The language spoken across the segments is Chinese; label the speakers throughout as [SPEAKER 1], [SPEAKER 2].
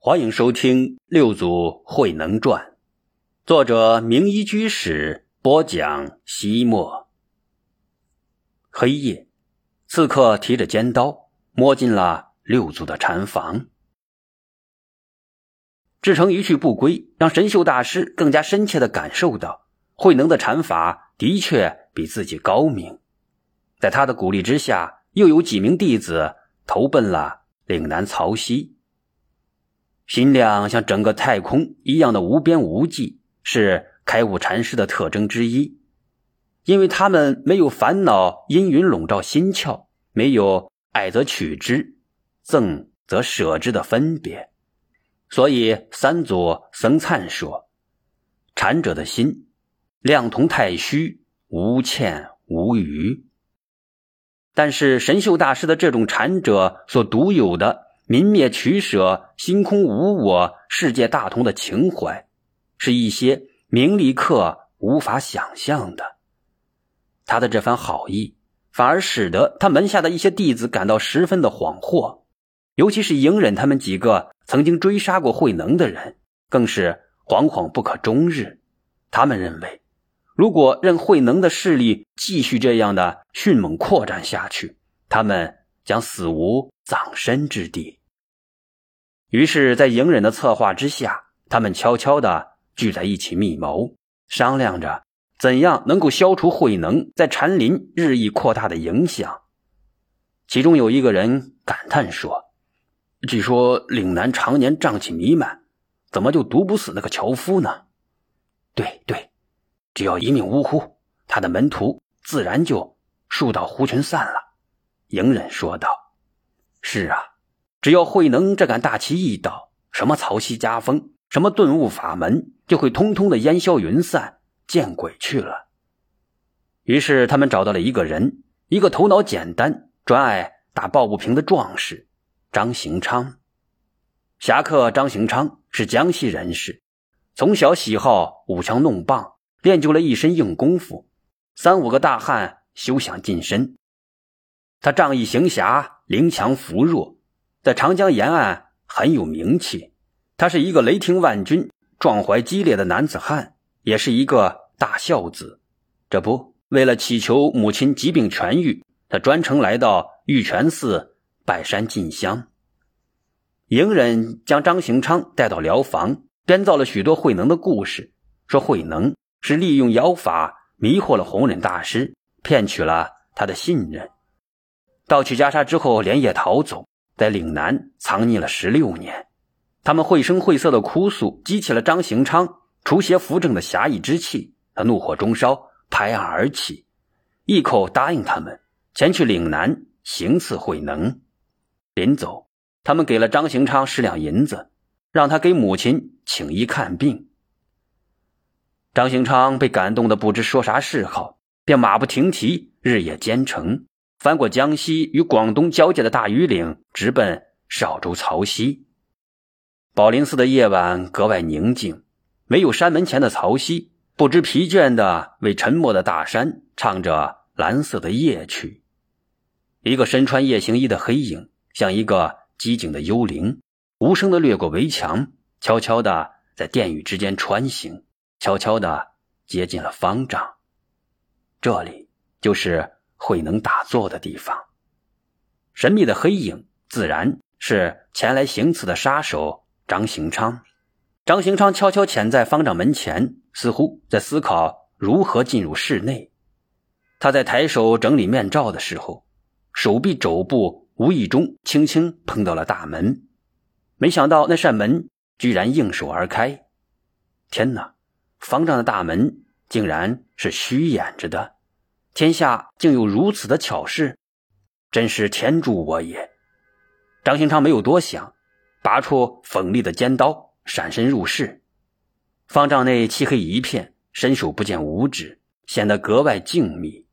[SPEAKER 1] 欢迎收听《六祖慧能传》，作者名医居士播讲。西莫。黑夜，刺客提着尖刀摸进了六祖的禅房。志成一去不归，让神秀大师更加深切的感受到慧能的禅法的确比自己高明。在他的鼓励之下，又有几名弟子投奔了岭南曹溪。心量像整个太空一样的无边无际，是开悟禅师的特征之一。因为他们没有烦恼阴云笼罩心窍，没有爱则取之，赠则舍之的分别，所以三祖僧璨说：“禅者的心，量同太虚，无欠无余。”但是神秀大师的这种禅者所独有的。泯灭取舍、心空无我、世界大同的情怀，是一些名利客无法想象的。他的这番好意，反而使得他门下的一些弟子感到十分的恍惚，尤其是隐忍他们几个曾经追杀过慧能的人，更是惶惶不可终日。他们认为，如果任慧能的势力继续这样的迅猛扩展下去，他们将死无葬身之地。于是，在隐忍的策划之下，他们悄悄地聚在一起密谋，商量着怎样能够消除慧能在禅林日益扩大的影响。其中有一个人感叹说：“据说岭南常年瘴气弥漫，怎么就毒不死那个樵夫呢？”“对对，只要一命呜呼，他的门徒自然就树倒猢狲散了。”隐忍说道：“是啊。”只要慧能这杆大旗一倒，什么曹溪家风，什么顿悟法门，就会通通的烟消云散，见鬼去了。于是他们找到了一个人，一个头脑简单、专爱打抱不平的壮士张行昌。侠客张行昌是江西人士，从小喜好舞枪弄棒，练就了一身硬功夫。三五个大汉休想近身。他仗义行侠，凌强扶弱。在长江沿岸很有名气，他是一个雷霆万钧、壮怀激烈的男子汉，也是一个大孝子。这不，为了祈求母亲疾病痊愈，他专程来到玉泉寺拜山进香。隐忍将张行昌带到疗房，编造了许多慧能的故事，说慧能是利用妖法迷惑了弘忍大师，骗取了他的信任，盗取袈裟之后连夜逃走。在岭南藏匿了十六年，他们绘声绘色的哭诉，激起了张行昌除邪扶正的侠义之气。他怒火中烧，拍案而起，一口答应他们前去岭南行刺慧能。临走，他们给了张行昌十两银子，让他给母亲请医看病。张行昌被感动的不知说啥是好，便马不停蹄，日夜兼程。翻过江西与广东交界的大庾岭，直奔韶州曹溪。宝林寺的夜晚格外宁静，没有山门前的曹溪，不知疲倦的为沉默的大山唱着蓝色的夜曲。一个身穿夜行衣的黑影，像一个机警的幽灵，无声的掠过围墙，悄悄的在殿宇之间穿行，悄悄的接近了方丈。这里就是。慧能打坐的地方，神秘的黑影自然是前来行刺的杀手张行昌。张行昌悄悄潜在方丈门前，似乎在思考如何进入室内。他在抬手整理面罩的时候，手臂肘部无意中轻轻碰到了大门，没想到那扇门居然应手而开。天哪，方丈的大门竟然是虚掩着的！天下竟有如此的巧事，真是天助我也！张行昌没有多想，拔出锋利的尖刀，闪身入室。方丈内漆黑一片，伸手不见五指，显得格外静谧。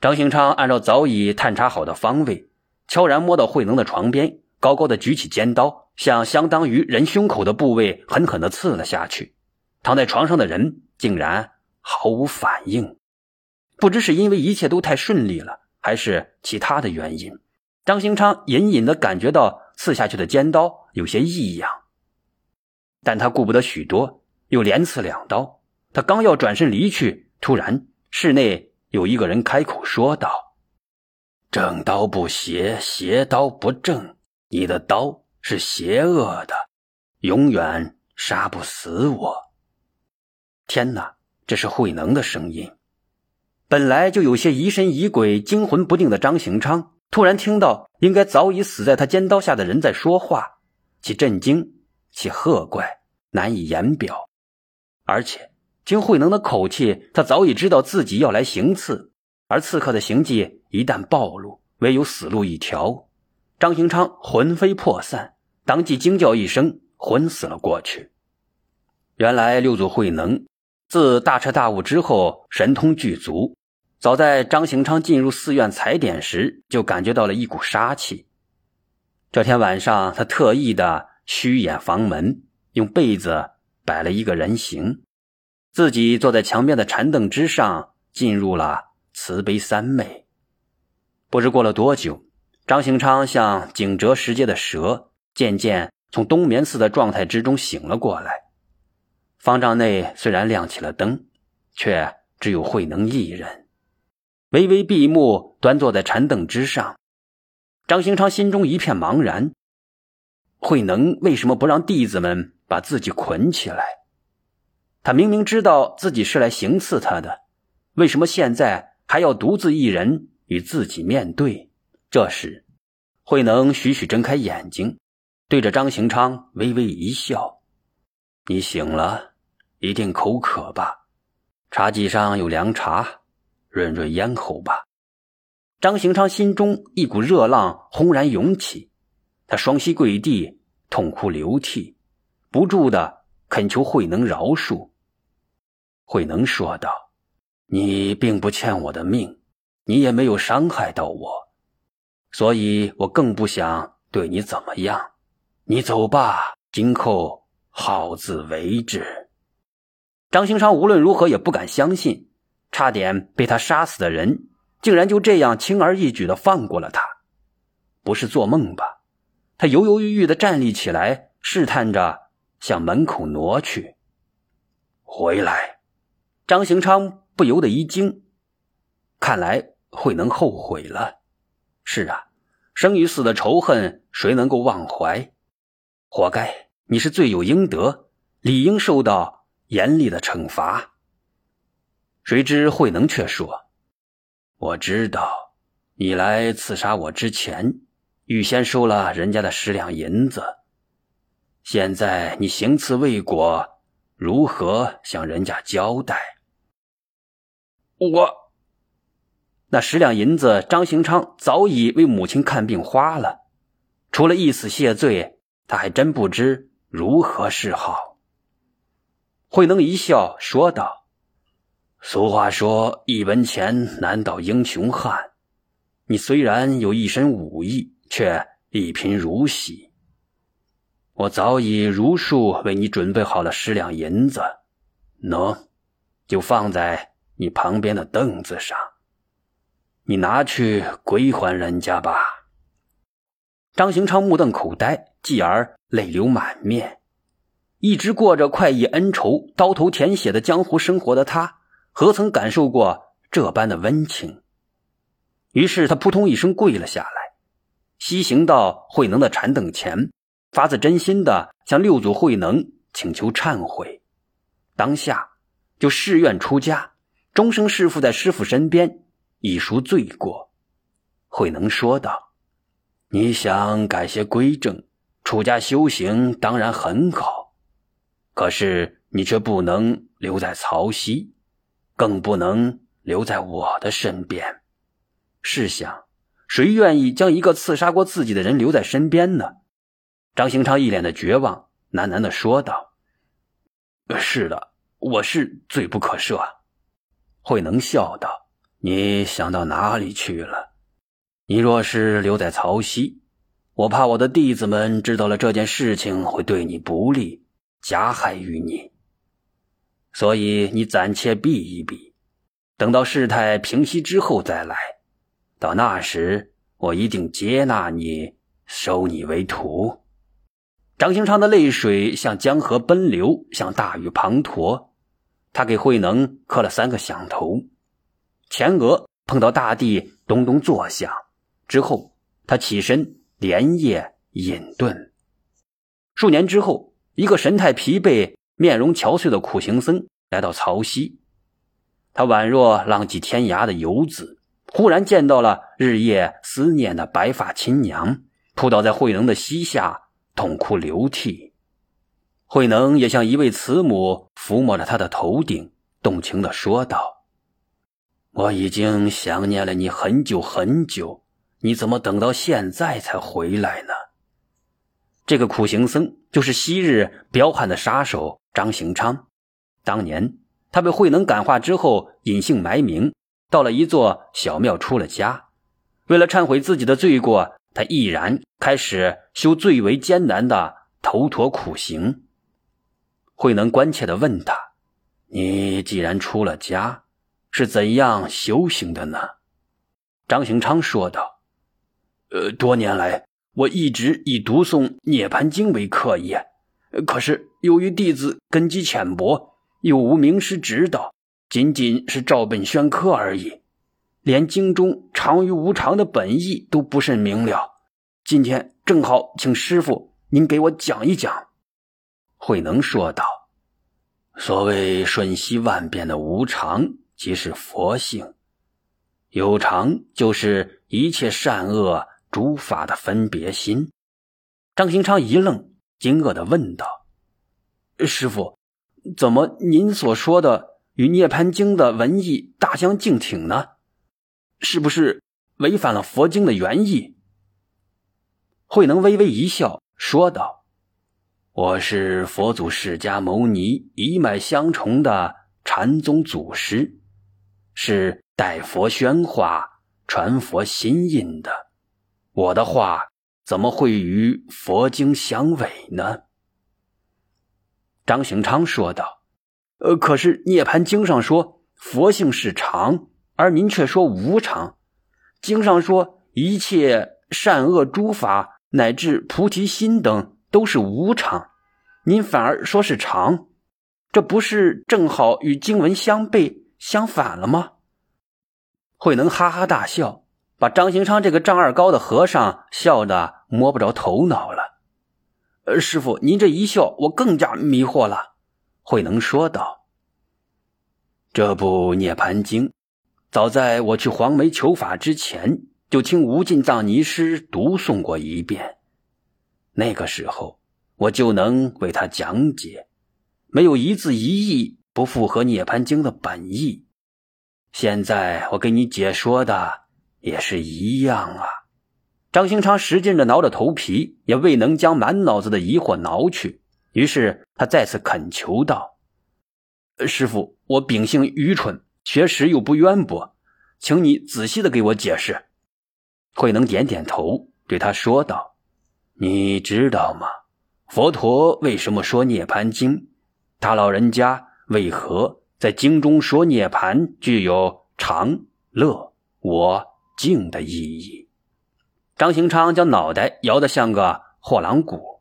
[SPEAKER 1] 张行昌按照早已探查好的方位，悄然摸到慧能的床边，高高的举起尖刀，向相当于人胸口的部位狠狠地刺了下去。躺在床上的人竟然毫无反应。不知是因为一切都太顺利了，还是其他的原因，张兴昌隐隐的感觉到刺下去的尖刀有些异样，但他顾不得许多，又连刺两刀。他刚要转身离去，突然室内有一个人开口说道：“正刀不邪，邪刀不正。你的刀是邪恶的，永远杀不死我。”天哪，这是慧能的声音。本来就有些疑神疑鬼、惊魂不定的张行昌，突然听到应该早已死在他尖刀下的人在说话，其震惊。其贺怪难以言表，而且听慧能的口气，他早已知道自己要来行刺，而刺客的行迹一旦暴露，唯有死路一条。张行昌魂飞魄散，当即惊叫一声，昏死了过去。原来六祖慧能自大彻大悟之后，神通具足，早在张行昌进入寺院踩点时，就感觉到了一股杀气。这天晚上，他特意的。虚掩房门，用被子摆了一个人形，自己坐在墙边的禅凳之上，进入了慈悲三昧。不知过了多久，张行昌像井蛰石阶的蛇，渐渐从冬眠似的状态之中醒了过来。方丈内虽然亮起了灯，却只有慧能一人，微微闭目，端坐在禅凳之上。张行昌心中一片茫然。慧能为什么不让弟子们把自己捆起来？他明明知道自己是来行刺他的，为什么现在还要独自一人与自己面对？这时，慧能徐徐睁开眼睛，对着张行昌微微一笑：“你醒了，一定口渴吧？茶几上有凉茶，润润咽喉吧。”张行昌心中一股热浪轰然涌起。他双膝跪地，痛哭流涕，不住的恳求慧能饶恕。慧能说道：“你并不欠我的命，你也没有伤害到我，所以我更不想对你怎么样。你走吧，今后好自为之。”张行昌无论如何也不敢相信，差点被他杀死的人，竟然就这样轻而易举的放过了他，不是做梦吧？他犹犹豫豫的站立起来，试探着向门口挪去。回来，张行昌不由得一惊，看来慧能后悔了。是啊，生与死的仇恨，谁能够忘怀？活该，你是罪有应得，理应受到严厉的惩罚。谁知慧能却说：“我知道，你来刺杀我之前。”预先收了人家的十两银子，现在你行刺未果，如何向人家交代？我那十两银子，张行昌早已为母亲看病花了，除了一死谢罪，他还真不知如何是好。慧能一笑说道：“俗话说，一文钱难倒英雄汉。你虽然有一身武艺。”却一贫如洗。我早已如数为你准备好了十两银子，喏，就放在你旁边的凳子上。你拿去归还人家吧。张行昌目瞪口呆，继而泪流满面。一直过着快意恩仇、刀头舔血的江湖生活的他，何曾感受过这般的温情？于是他扑通一声跪了下来。西行到慧能的禅凳前，发自真心的向六祖慧能请求忏悔，当下就誓愿出家，终生侍奉在师傅身边，以赎罪过。慧能说道：“你想改邪归正，出家修行当然很好，可是你却不能留在曹溪，更不能留在我的身边。试想。”谁愿意将一个刺杀过自己的人留在身边呢？张行昌一脸的绝望，喃喃的说道：“是的，我是罪不可赦。”慧能笑道：“你想到哪里去了？你若是留在曹溪，我怕我的弟子们知道了这件事情会对你不利，加害于你。所以你暂且避一避，等到事态平息之后再来。”到那时，我一定接纳你，收你为徒。张兴昌的泪水像江河奔流，像大雨滂沱。他给慧能磕了三个响头，前额碰到大地，咚咚作响。之后，他起身连夜隐遁。数年之后，一个神态疲惫、面容憔悴的苦行僧来到曹溪。他宛若浪迹天涯的游子，忽然见到了日夜思念的白发亲娘，扑倒在慧能的膝下，痛哭流涕。慧能也像一位慈母抚摸着他的头顶，动情地说道：“我已经想念了你很久很久，你怎么等到现在才回来呢？”这个苦行僧就是昔日彪悍的杀手张行昌，当年。他被慧能感化之后，隐姓埋名，到了一座小庙出了家。为了忏悔自己的罪过，他毅然开始修最为艰难的头陀苦行。慧能关切地问他：“你既然出了家，是怎样修行的呢？”张行昌说道：“呃，多年来，我一直以读诵《涅盘经》为课业，可是由于弟子根基浅薄。”又无名师指导，仅仅是照本宣科而已，连经中常于无常的本意都不甚明了。今天正好请师傅您给我讲一讲。”慧能说道：“所谓瞬息万变的无常，即是佛性；有常，就是一切善恶诸法的分别心。”张行昌一愣，惊愕地问道：“师傅。”怎么您所说的与《涅盘经》的文意大相径庭呢？是不是违反了佛经的原意？慧能微微一笑，说道：“我是佛祖释迦牟尼一脉相承的禅宗祖师，是代佛宣化、传佛心印的。我的话怎么会与佛经相违呢？”张行昌说道：“呃，可是《涅盘经》上说佛性是常，而您却说无常。经上说一切善恶诸法乃至菩提心等都是无常，您反而说是常，这不是正好与经文相悖相反了吗？”慧能哈哈大笑，把张行昌这个丈二高的和尚笑得摸不着头脑了。呃，师傅，您这一笑，我更加迷惑了。”慧能说道。“这部《涅盘经》，早在我去黄梅求法之前，就听无尽藏尼师读诵过一遍。那个时候，我就能为他讲解，没有一字一意不符合《涅盘经》的本意。现在我给你解说的也是一样啊。”张兴昌使劲的挠着头皮，也未能将满脑子的疑惑挠去。于是他再次恳求道：“师傅，我秉性愚蠢，学识又不渊博，请你仔细的给我解释。”慧能点点头，对他说道：“你知道吗？佛陀为什么说《涅盘经》？他老人家为何在经中说涅盘具有常、乐、我、净的意义？”张行昌将脑袋摇得像个货郎鼓。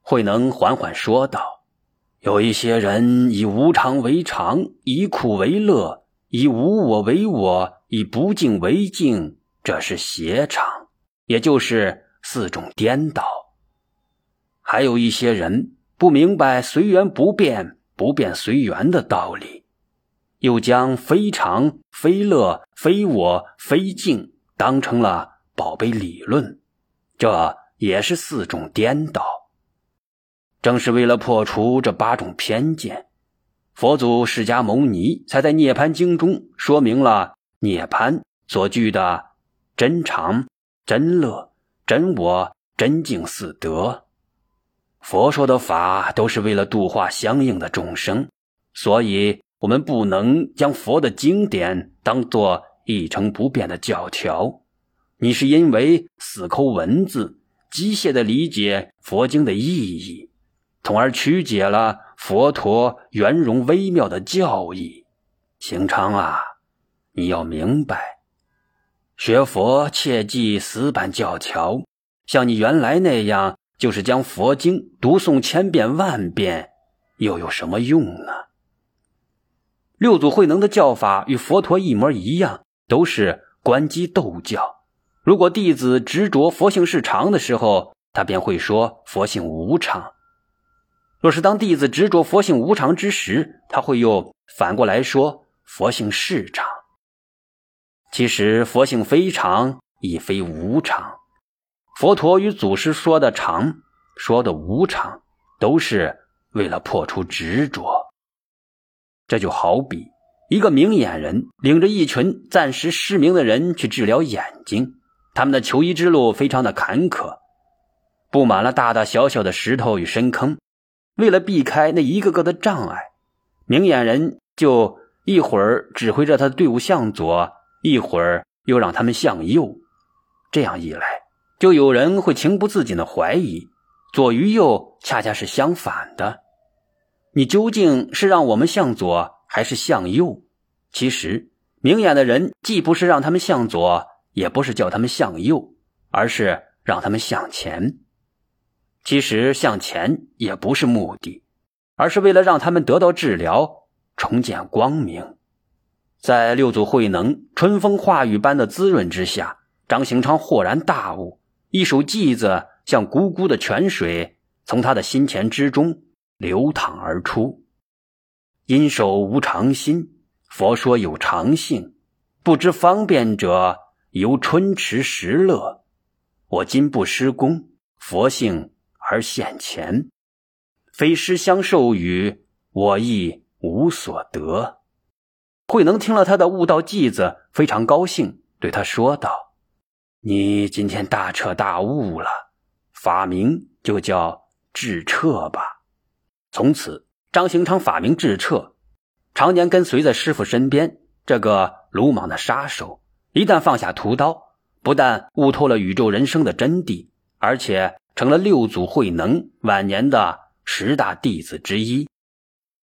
[SPEAKER 1] 慧能缓缓说道：“有一些人以无常为常，以苦为乐，以无我为我，以不净为净，这是邪常，也就是四种颠倒。还有一些人不明白随缘不变，不变随缘的道理，又将非常、非乐、非我、非净当成了。”宝贝理论，这也是四种颠倒。正是为了破除这八种偏见，佛祖释迦牟尼才在《涅槃经》中说明了涅槃所具的真常、真乐、真我、真净四德。佛说的法都是为了度化相应的众生，所以我们不能将佛的经典当作一成不变的教条。你是因为死抠文字，机械的理解佛经的意义，从而曲解了佛陀圆融微妙的教义。行昌啊，你要明白，学佛切忌死板教条，像你原来那样就是将佛经读诵千遍万遍，又有什么用呢？六祖慧能的教法与佛陀一模一样，都是观机斗教。如果弟子执着佛性是常的时候，他便会说佛性无常；若是当弟子执着佛性无常之时，他会又反过来说佛性是常。其实佛性非常，亦非无常。佛陀与祖师说的常，说的无常，都是为了破除执着。这就好比一个明眼人领着一群暂时失明的人去治疗眼睛，他们的求医之路非常的坎坷，布满了大大小小的石头与深坑。为了避开那一个个的障碍，明眼人就一会儿指挥着他的队伍向左，一会儿又让他们向右。这样一来，就有人会情不自禁的怀疑，左与右恰恰是相反的。你究竟是让我们向左还是向右？其实，明眼的人既不是让他们向左，也不是叫他们向右，而是让他们向前。其实，向前也不是目的，而是为了让他们得到治疗，重见光明。在六祖慧能春风化雨般的滋润之下，张行昌豁然大悟，一首偈子像汩汩的泉水，从他的心田之中。流淌而出，因手无常心。佛说有常性，不知方便者，由春池时乐。我今不施功，佛性而现前，非师相授予，我亦无所得。慧能听了他的悟道偈子，非常高兴，对他说道：“你今天大彻大悟了，法名就叫智彻吧。”从此，张行昌法名智彻，常年跟随在师傅身边。这个鲁莽的杀手，一旦放下屠刀，不但悟透了宇宙人生的真谛，而且成了六祖慧能晚年的十大弟子之一。